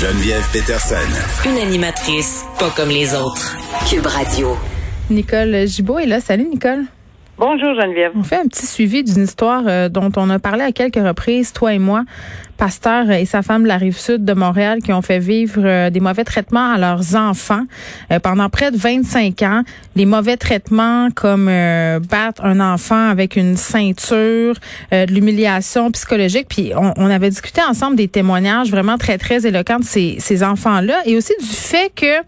Geneviève Peterson. Une animatrice pas comme les autres. Cube Radio. Nicole Gibault est là. Salut Nicole. Bonjour Geneviève. On fait un petit suivi d'une histoire euh, dont on a parlé à quelques reprises, toi et moi, pasteur et sa femme de la rive sud de Montréal qui ont fait vivre euh, des mauvais traitements à leurs enfants euh, pendant près de 25 ans. Les mauvais traitements comme battre un enfant avec une ceinture, de l'humiliation psychologique. Puis on, avait discuté ensemble des témoignages vraiment très, très éloquents de ces enfants-là et aussi du fait que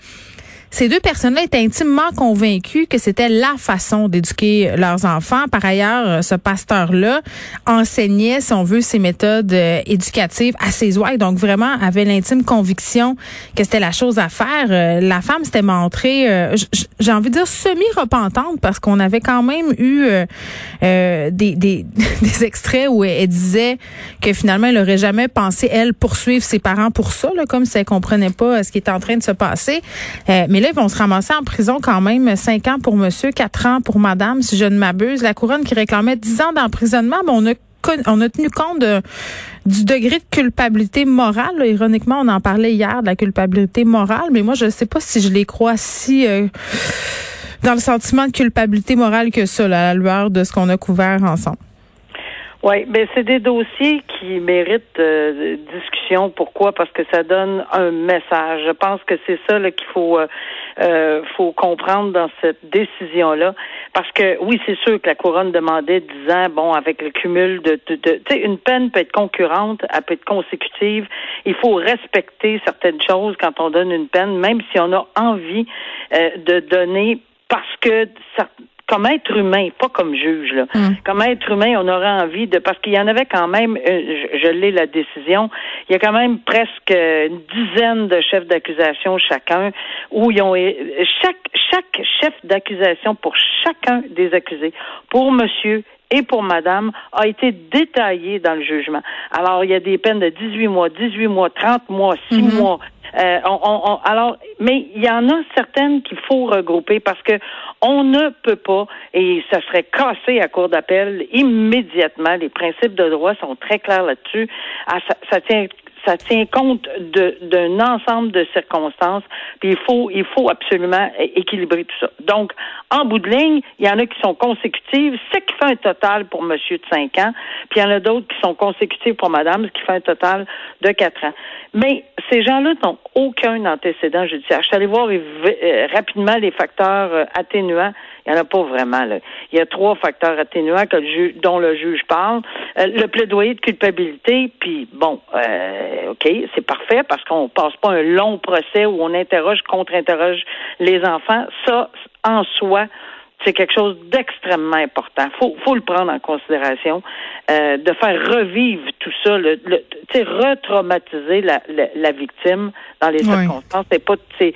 ces deux personnes-là étaient intimement convaincues que c'était la façon d'éduquer leurs enfants. Par ailleurs, ce pasteur-là enseignait, si on veut, ses méthodes euh, éducatives à ses ouailles, donc vraiment avait l'intime conviction que c'était la chose à faire. Euh, la femme s'était montrée, euh, j'ai envie de dire, semi-repentante parce qu'on avait quand même eu des, extraits où elle, disait que finalement, elle n'aurait jamais pensé, elle, poursuivre ses parents pour ça, là, comme si elle comprenait pas ce qui était en train de se passer. Mais là, ils vont se ramasser en prison quand même. Cinq ans pour monsieur, quatre ans pour madame, si je ne m'abuse. La couronne qui réclamait dix ans d'emprisonnement, mais on a on a tenu compte du degré de culpabilité morale. Ironiquement, on en parlait hier de la culpabilité morale, mais moi, je ne sais pas si je les crois si euh, dans le sentiment de culpabilité morale que ça, à la lueur de ce qu'on a couvert ensemble. Oui, ben c'est des dossiers qui méritent euh, discussion. Pourquoi? Parce que ça donne un message. Je pense que c'est ça qu'il faut euh, euh, faut comprendre dans cette décision-là. Parce que oui, c'est sûr que la couronne demandait 10 ans, bon, avec le cumul de, de, tu sais, une peine peut être concurrente, elle peut être consécutive. Il faut respecter certaines choses quand on donne une peine, même si on a envie de donner parce que comme être humain, pas comme juge, là. Mm. Comme être humain, on aurait envie de, parce qu'il y en avait quand même, euh, je, je l'ai la décision, il y a quand même presque une dizaine de chefs d'accusation chacun, où ils ont, chaque, chaque chef d'accusation pour chacun des accusés, pour monsieur et pour madame a été détaillé dans le jugement. Alors, il y a des peines de 18 mois, 18 mois, 30 mois, 6 mm-hmm. mois, euh, on, alors, mais il y en a certaines qu'il faut regrouper parce que on ne peut pas, et ça serait cassé à court d'appel immédiatement. Les principes de droit sont très clairs là-dessus. Ah, ça, ça tient ça tient compte d'un ensemble de circonstances, puis il faut, il faut absolument équilibrer tout ça. Donc, en bout de ligne, il y en a qui sont consécutives, ce qui fait un total pour monsieur de 5 ans, puis il y en a d'autres qui sont consécutives pour madame, ce qui fait un total de 4 ans. Mais ces gens-là n'ont aucun antécédent judiciaire. Je suis allée voir euh, rapidement les facteurs euh, atténuants. Il n'y en a pas vraiment. Là. Il y a trois facteurs atténuants dont le juge parle. Euh, le plaidoyer de culpabilité, puis bon, OK, c'est parfait parce qu'on passe pas un long procès où on interroge, contre-interroge les enfants. Ça, en soi, c'est quelque chose d'extrêmement important. Faut, faut le prendre en considération, euh, de faire revivre tout ça, le, le retraumatiser la, la, la, victime dans les circonstances. C'est pas, c'est,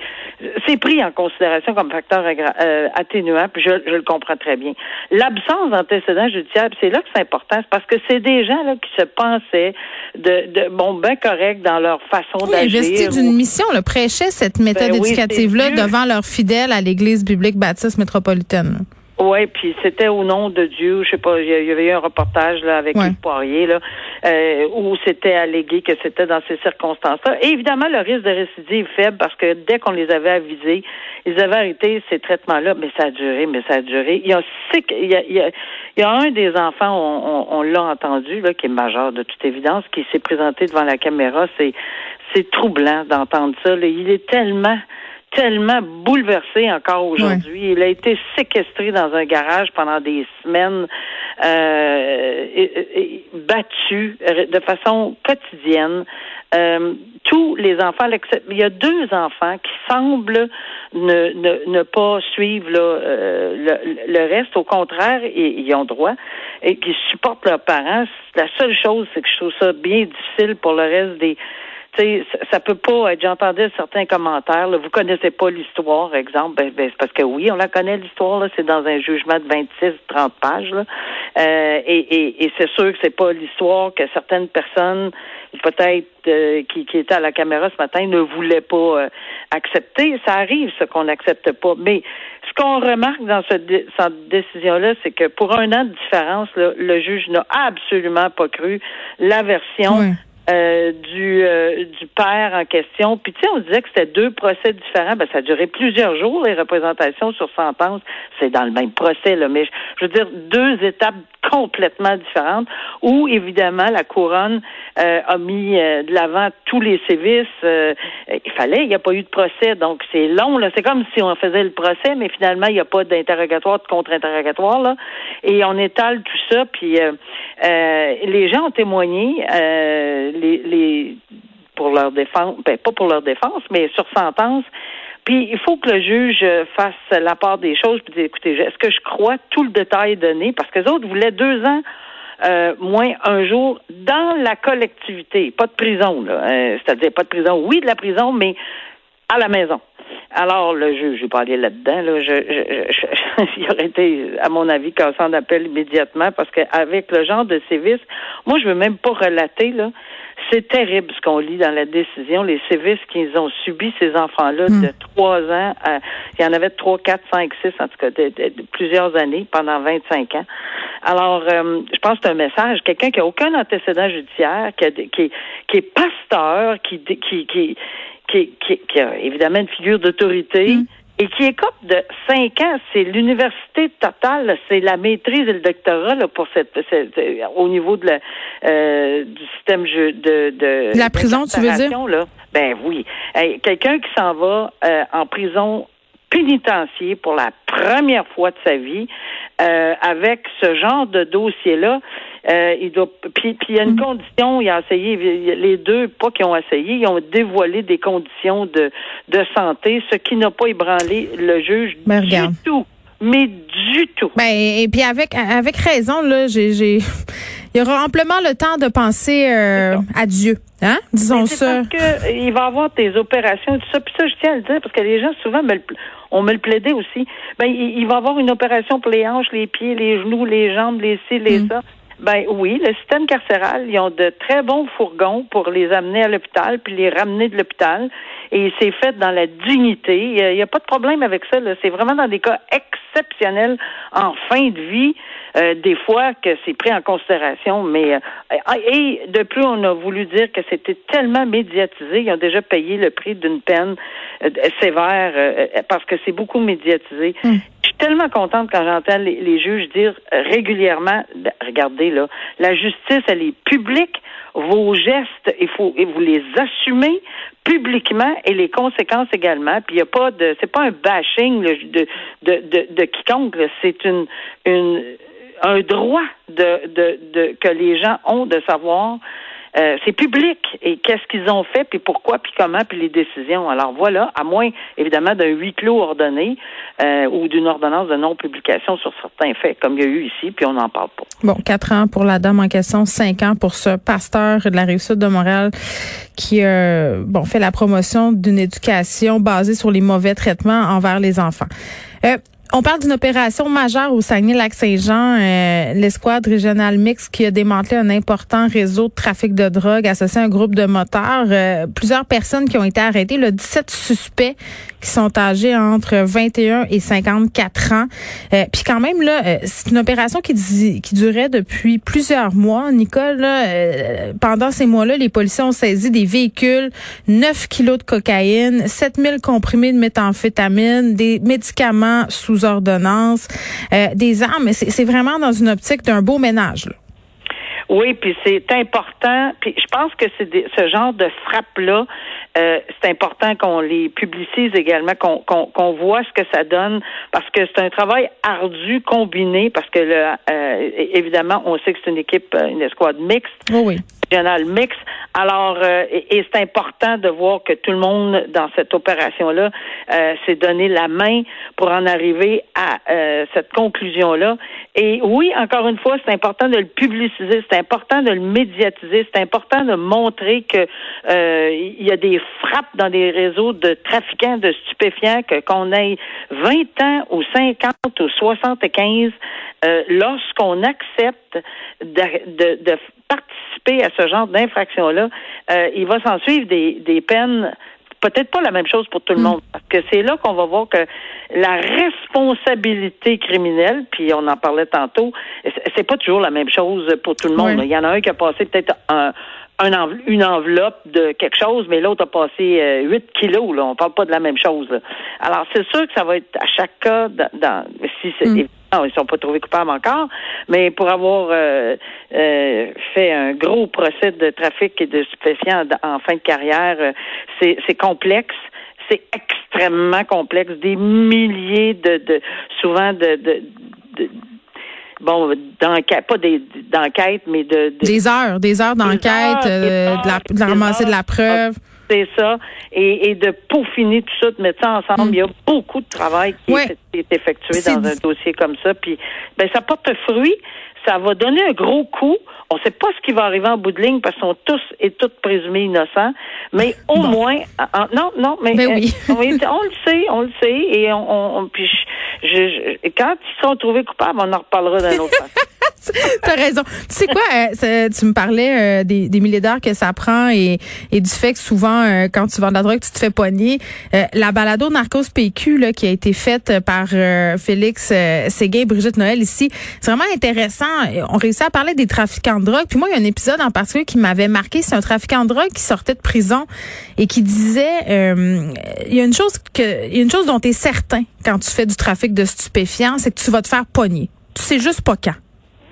c'est pris en considération comme facteur euh, atténuant, puis je, je, le comprends très bien. L'absence d'antécédents judiciaires, c'est là que c'est important, c'est parce que c'est des gens là qui se pensaient de, de bon ben correct dans leur façon oui, d'agir. Investis d'une mission, le prêchait cette méthode ben éducative là devant leurs fidèles à l'Église biblique baptiste métropolitaine. Oui, puis c'était au nom de Dieu. Je sais pas, il y avait eu un reportage là avec ouais. Poirier là, euh, où c'était allégué que c'était dans ces circonstances-là. Et évidemment, le risque de récidive est faible parce que dès qu'on les avait avisés, ils avaient arrêté ces traitements-là. Mais ça a duré, mais ça a duré. Il y a, il y a, il y a, un des enfants, on, on, l'a entendu là, qui est majeur de toute évidence, qui s'est présenté devant la caméra. C'est c'est troublant d'entendre ça. Là. Il est tellement tellement bouleversé encore aujourd'hui. Il a été séquestré dans un garage pendant des semaines, euh, battu de façon quotidienne. Euh, tous les enfants, il y a deux enfants qui semblent ne, ne, ne pas suivre là, euh, le, le, reste. Au contraire, ils, ils, ont droit et qui supportent leurs parents. La seule chose, c'est que je trouve ça bien difficile pour le reste des sais, ça peut pas être. J'entendais certains commentaires. Là, vous connaissez pas l'histoire, exemple. Ben, ben, c'est parce que oui, on la connaît l'histoire. C'est dans un jugement de 26-30 pages. Là. Euh, et, c'est sûr que c'est pas l'histoire que certaines personnes, peut-être euh, qui, étaient à la caméra ce matin, ne voulaient pas euh, accepter. Ça arrive, ce qu'on n'accepte pas. Mais ce qu'on remarque dans cette, cette décision-là, c'est que pour un an de différence, le juge n'a absolument pas cru la version euh, du, euh, du père en question. Puis tu sais, on disait que c'était deux procès différents. Ben, ça a duré plusieurs jours, les représentations sur sentence. C'est dans le même procès, là, mais je veux dire, deux étapes complètement différentes où, évidemment, la couronne euh, a mis de l'avant tous les sévices. il fallait, il n'y a pas eu de procès, donc c'est long. Là. C'est comme si on faisait le procès, mais finalement, il n'y a pas d'interrogatoire, de contre-interrogatoire. Là. Et on étale tout ça, puis les gens ont témoigné les, les pour leur défense, ben, pas pour leur défense, mais sur sentence. Puis il faut que le juge fasse la part des choses puis dire écoutez, est-ce que je crois tout le détail donné? Parce que les autres voulaient deux ans euh, moins un jour dans la collectivité, pas de prison, là. Euh, c'est-à-dire pas de prison, oui de la prison, mais à la maison. Alors, le juge, je vais pas aller là-dedans. Là, je, il aurait été, à mon avis, cassant d'appel immédiatement parce qu'avec le genre de sévices, moi, je veux même pas relater, là. C'est terrible ce qu'on lit dans la décision, les sévices qu'ils ont subis, ces enfants-là, hmm. de trois ans, à, il y en avait trois, quatre, cinq, six, en tout cas, de, plusieurs années, pendant 25 ans. Alors, euh, je pense que c'est un message. Quelqu'un qui a aucun antécédent judiciaire, qui, a, qui, qui est pasteur, qui, qui, qui qui, a évidemment une figure d'autorité. Mm. Et qui écope de cinq ans, c'est l'université totale, c'est la maîtrise et le doctorat là, pour cette, au niveau de la, euh, du système de, de la prison, tu veux dire? là. Ben oui, quelqu'un qui s'en va euh, en prison pénitentiaire pour la première fois de sa vie euh, avec ce genre de dossier là euh, il doit, puis, il y a une mm. condition, il a essayé, les deux, pas qui ont essayé, ils ont dévoilé des conditions de, de santé, ce qui n'a pas ébranlé le juge du tout. Mais du tout. Ben, et puis avec avec raison, là, j'ai, j'ai il y aura amplement le temps de penser euh, à Dieu. Hein? Disons ça. Parce que il va y avoir des opérations tout ça. Puis ça, je tiens à le dire, parce que les gens, souvent, me le, on me le plaidait aussi. Ben, il, il, va y avoir une opération pour les hanches, les pieds, les genoux, les jambes, les ci, les mm. ça. Ben oui, le système carcéral, ils ont de très bons fourgons pour les amener à l'hôpital puis les ramener de l'hôpital. Et c'est fait dans la dignité. Il n'y a, pas de problème avec ça. C'est vraiment dans des cas exceptionnels en fin de vie. Euh, des fois que c'est pris en considération, mais euh, et de plus on a voulu dire que c'était tellement médiatisé, ils ont déjà payé le prix d'une peine euh, sévère parce que c'est beaucoup médiatisé. Hmm. Je suis tellement contente quand j'entends les, juges dire régulièrement, regardez là, la justice elle est publique, vos gestes, il faut et vous les assumez publiquement et les conséquences également. Puis il y a pas de, c'est pas un bashing de, de, de, de quiconque, c'est une une un droit de, de, de, que les gens ont de savoir. Euh, c'est public et qu'est-ce qu'ils ont fait, puis pourquoi, puis comment, puis les décisions? Alors voilà, à moins évidemment d'un huis clos ordonné euh, ou d'une ordonnance de non-publication sur certains faits, comme il y a eu ici, puis on n'en parle pas. Bon, quatre ans pour la dame en question, cinq ans pour ce pasteur de la rive sud de Montréal qui euh, bon fait la promotion d'une éducation basée sur les mauvais traitements envers les enfants. Euh, on parle d'une opération majeure au Saguenay-Lac-Saint-Jean, euh, l'escouade régionale mixte qui a démantelé un important réseau de trafic de drogue associé à un groupe de motards. Euh, plusieurs personnes qui ont été arrêtées, le 17 suspects qui sont âgés entre 21 et 54 ans. Euh, puis quand même là, c'est une opération qui, qui durait depuis plusieurs mois. Nicole, là, pendant ces mois-là, les policiers ont saisi des véhicules, 9 kilos de cocaïne, 7000 comprimés de méthamphétamine, des médicaments sous ordonnances, euh, des armes. C'est vraiment dans une optique d'un beau ménage. Oui, puis c'est important. Puis je pense que c'est ce genre de frappe-là, euh, c'est important qu'on les publicise également, qu'on voit ce que ça donne, parce que c'est un travail ardu combiné, parce que le, euh, évidemment, on sait que c'est une équipe, une escouade mixte. oui mix. Alors, euh, et, c'est important de voir que tout le monde dans cette opération-là euh, s'est donné la main pour en arriver à euh, cette conclusion-là. Et oui, encore une fois, c'est important de le publiciser, c'est important de le médiatiser, c'est important de montrer que il y a des frappes dans des réseaux de trafiquants de stupéfiants, que qu'on ait 20 ans ou 50 ou 75, lorsqu'on accepte de, de à ce genre d'infraction-là, euh, il va s'en suivre des, des peines peut-être pas la même chose pour tout le mm. monde. Parce que c'est là qu'on va voir que la responsabilité criminelle, puis on en parlait tantôt, c'est pas toujours la même chose pour tout le monde. Il y en a un qui a passé peut-être un, une enveloppe de quelque chose, mais l'autre a passé 8 kilos. Là. On parle pas de la même chose. Alors, c'est sûr que ça va être à chaque cas, dans, si c'est mm. ils sont pas trouvés coupables encore, mais pour avoir fait un gros procès de trafic et de stupéfiants en, fin de carrière, c'est complexe c'est extrêmement complexe, des milliers de, de souvent de, de, de bon, d'enquête, pas des d'enquête, mais de, des heures, des heures d'enquête, euh, de, la, de ramasser de la preuve. C'est ça, et, et, de peaufiner tout ça, de mettre ça ensemble. Mm. Il y a beaucoup de travail qui est, effectué dans un dossier comme ça. Puis, ben, ça porte fruit. Ça va donner un gros coup. On ne sait pas ce qui va arriver en bout de ligne parce qu'ils sont tous et toutes présumés innocents. Mais au moins, non, non, mais ben oui. Euh, on, le sait, on le sait, et on, on puis je, quand ils sont trouvés coupables, on en reparlera d'un autre T'as raison. Tu sais quoi, euh, tu me parlais euh, des, des milliers d'heures que ça prend et, et du fait que souvent, euh, quand tu vends de la drogue, tu te fais poigner. la balado Narcos PQ là, qui a été faite par Félix Séguin et Brigitte Noël ici, c'est vraiment intéressant. On réussit à parler des trafiquants de drogue. Puis moi, il y a un épisode en particulier qui m'avait marqué. C'est un trafiquant de drogue qui sortait de prison et qui disait, il y a une chose que, il y a une chose dont tu es certain quand tu fais du trafic de stupéfiants, c'est que tu vas te faire pogner. Tu sais juste pas quand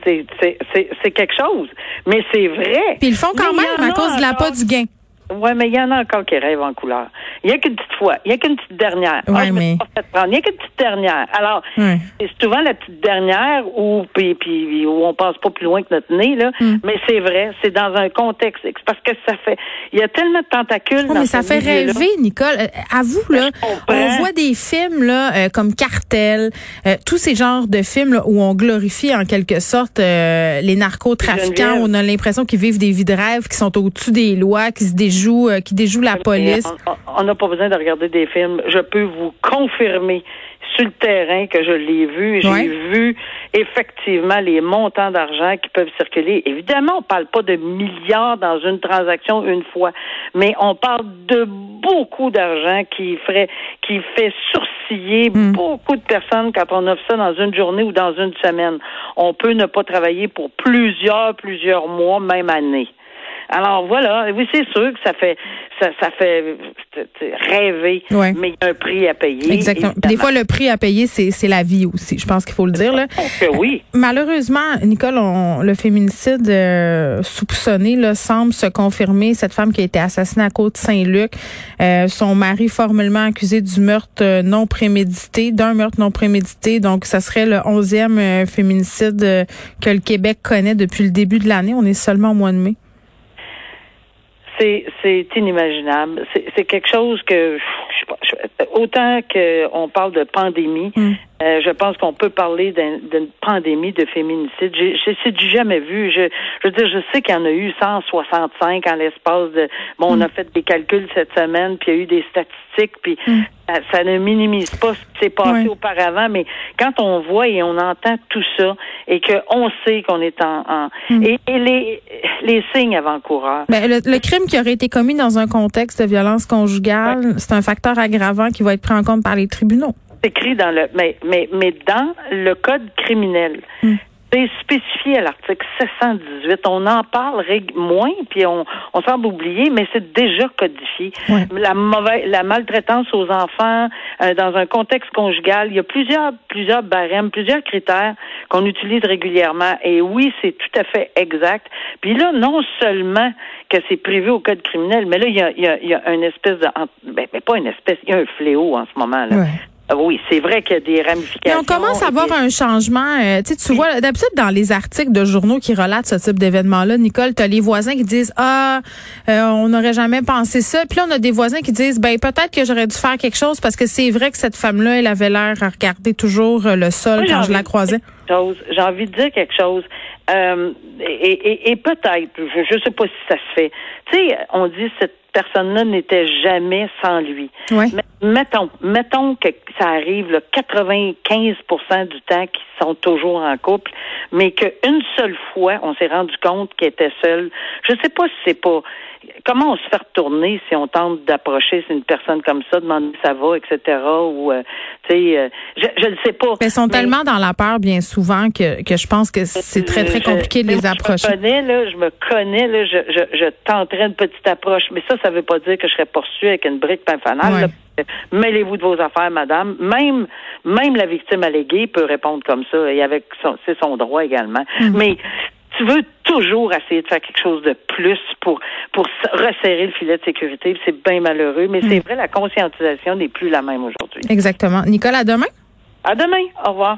c'est quelque chose. Mais c'est vrai. Puis ils le font quand même à cause de la pas du gain. Oui, mais il y en a encore qui rêvent en couleur. Il n'y a qu'une petite fois. Il n'y a qu'une petite dernière. Ouais, ah, mais... Il n'y a qu'une petite dernière. Alors, c'est souvent la petite dernière où, puis, puis, où on passe pas plus loin que notre nez, là. Hmm. Mais c'est vrai, c'est dans un contexte. Parce que ça fait. Il y a tellement de tentacules dans mais ça fait rêver, Nicole. Euh, à vous, là, on voit des films, là, euh, comme Cartel, euh, tous ces genres de films, là, où on glorifie, en quelque sorte, les narcotrafiquants. On a l'impression qu'ils vivent des vies de rêve, qui sont au-dessus des lois, qui se déjouent euh, qui déjoue la police. On n'a pas besoin de regarder des films. Je peux vous confirmer sur le terrain que je l'ai vu. J'ai vu effectivement les montants d'argent qui peuvent circuler. Évidemment, on parle pas de milliards dans une transaction une fois, mais on parle de beaucoup d'argent qui ferait, qui fait sourciller hmm. beaucoup de personnes quand on offre ça dans une journée ou dans une semaine. On peut ne pas travailler pour plusieurs, plusieurs mois, même années. Alors voilà, oui, c'est sûr que ça fait ça, ça fait rêver, mais il y a un prix à payer. Exactement. Des fois, le prix à payer, c'est la vie aussi. Je pense qu'il faut le dire. Là. oui. Malheureusement, Nicole, le féminicide euh, soupçonné là, semble se confirmer. Cette femme qui a été assassinée à Côte-Saint-Luc, euh, son mari formellement accusé du meurtre euh, non prémédité, d'un meurtre non prémédité. Donc, ça serait le onzième féminicide que le Québec connaît depuis le début de l'année. On est seulement au mois de mai c'est inimaginable. C'est quelque chose que autant qu'on parle de pandémie, mm. euh, je pense qu'on peut parler d'une pandémie de féminicide. C'est du jamais vu. Je, je veux dire, je sais qu'il y en a eu 165 en l'espace de. Bon, on mm. a fait des calculs cette semaine, puis il y a eu des statistiques, puis mm ça, ne minimise pas ce qui s'est passé auparavant, mais quand on voit et on entend tout ça et qu'on sait qu'on est en, et, les, les signes avant-coureurs. Ben, le, crime qui aurait été commis dans un contexte de violence conjugale, c'est un facteur aggravant qui va être pris en compte par les tribunaux. C'est écrit dans le mais mais mais dans le code criminel. Hmm. C'est spécifié à l'article 718. On en parle moins, puis on, on semble oublier, mais c'est déjà codifié. La mauvaise, la maltraitance aux enfants euh, dans un contexte conjugal, il y a plusieurs, plusieurs barèmes, plusieurs critères qu'on utilise régulièrement. Et oui, c'est tout à fait exact. Puis là, non seulement que c'est prévu au code criminel, mais là, il y a, il y a, il y a une espèce de, ben, pas une espèce, il y a un fléau en ce moment là. Oui, c'est vrai qu'il y a des ramifications. on commence à voir un changement. Euh, tu vois, d'habitude, dans les articles de journaux qui relatent ce type d'événement-là, Nicole, tu as les voisins qui disent Ah, euh, on n'aurait jamais pensé ça. Puis là, on a des voisins qui disent Ben, peut-être que j'aurais dû faire quelque chose parce que c'est vrai que cette femme-là, elle avait l'air à regarder toujours euh, le sol quand je la croisais. J'ai envie de dire quelque chose. Euh, et, et, et peut-être, je ne sais pas si ça se fait. tu sais, on dit cette personne-là n'était jamais sans lui. Ouais. mettons, mettons que ça arrive là, 95% du temps qu'ils sont toujours en couple, mais qu'une seule fois, on s'est rendu compte qu'il était seul. Je sais pas si c'est pas comment on se fait retourner si on tente d'approcher une personne comme ça, demander ça va, etc. Ou euh, tu sais, euh, je ne sais pas. Mais ils sont tellement dans la peur bien souvent que, que je pense que c'est très très compliqué de les approcher. Je me connais là, je me connais là, je, je, une petite approche, mais ça, ça veut pas dire que je serais poursuivi avec une brique pain fanale. Mêlez-vous de vos affaires, madame. Même, même la victime alléguée peut répondre comme ça et avec son, c'est son droit également. Mm. Mais tu veux toujours essayer de faire quelque chose de plus pour pour resserrer le filet de sécurité. C'est bien malheureux, mais c'est mm. vrai, la conscientisation n'est plus la même aujourd'hui. Exactement. Nicolas, à demain. À demain. Au revoir.